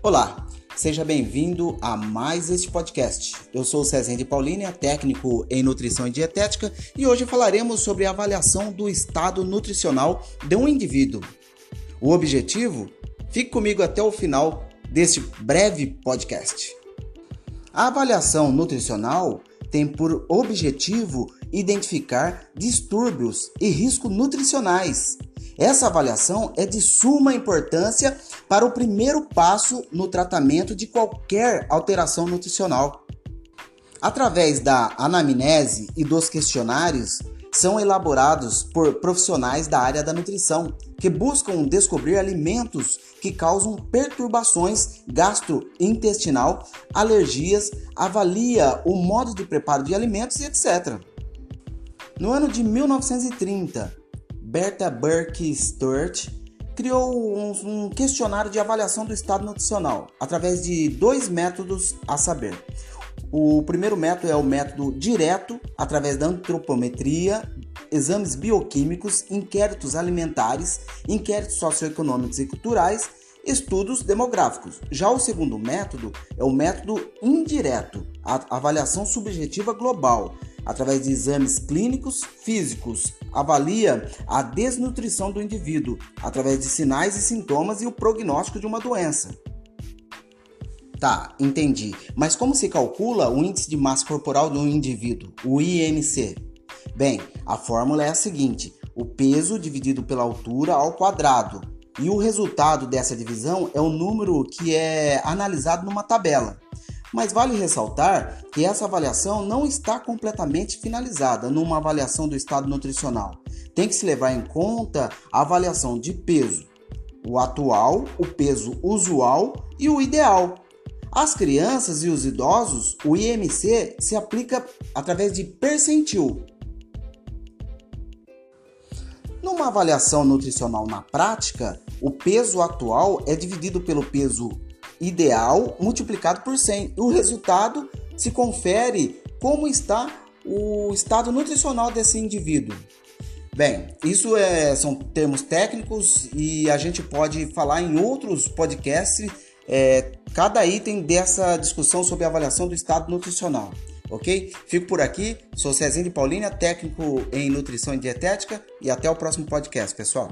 Olá, seja bem-vindo a mais este podcast. Eu sou o Cezende Paulínia, técnico em nutrição e dietética, e hoje falaremos sobre a avaliação do estado nutricional de um indivíduo. O objetivo? Fique comigo até o final deste breve podcast. A avaliação nutricional tem por objetivo identificar distúrbios e riscos nutricionais essa avaliação é de suma importância para o primeiro passo no tratamento de qualquer alteração nutricional. Através da anamnese e dos questionários, são elaborados por profissionais da área da nutrição, que buscam descobrir alimentos que causam perturbações gastrointestinal, alergias, avalia o modo de preparo de alimentos e etc. No ano de 1930, Berta Burke Sturt criou um, um, questionário de avaliação do estado nutricional através de dois métodos a saber. O primeiro método é o método direto, através da antropometria, exames bioquímicos, inquéritos alimentares, inquéritos socioeconômicos e culturais, estudos demográficos. Já o segundo método é o método indireto, a avaliação subjetiva global, através de exames clínicos físicos, avalia a desnutrição do indivíduo através de sinais e sintomas e o prognóstico de uma doença. Tá, entendi. Mas como se calcula o índice de massa corporal de um indivíduo, o IMC? Bem, a fórmula é a seguinte: o peso dividido pela altura ao quadrado. E o resultado dessa divisão é o número que é analisado numa tabela. Mas vale ressaltar que essa avaliação não está completamente finalizada numa avaliação do estado nutricional. Tem que se levar em conta a avaliação de peso, o atual, o peso usual e o ideal. As crianças e os idosos, o IMC se aplica através de percentil. Numa avaliação nutricional na prática, o peso atual é dividido pelo peso ideal multiplicado por 100. O resultado se confere como está o estado nutricional desse indivíduo. Bem, isso é, são termos técnicos e a gente pode falar em outros podcasts é, cada item dessa discussão sobre avaliação do estado nutricional. Ok? Fico por aqui, sou Cezinho de Paulínia, técnico em nutrição e dietética, e até o próximo podcast, pessoal.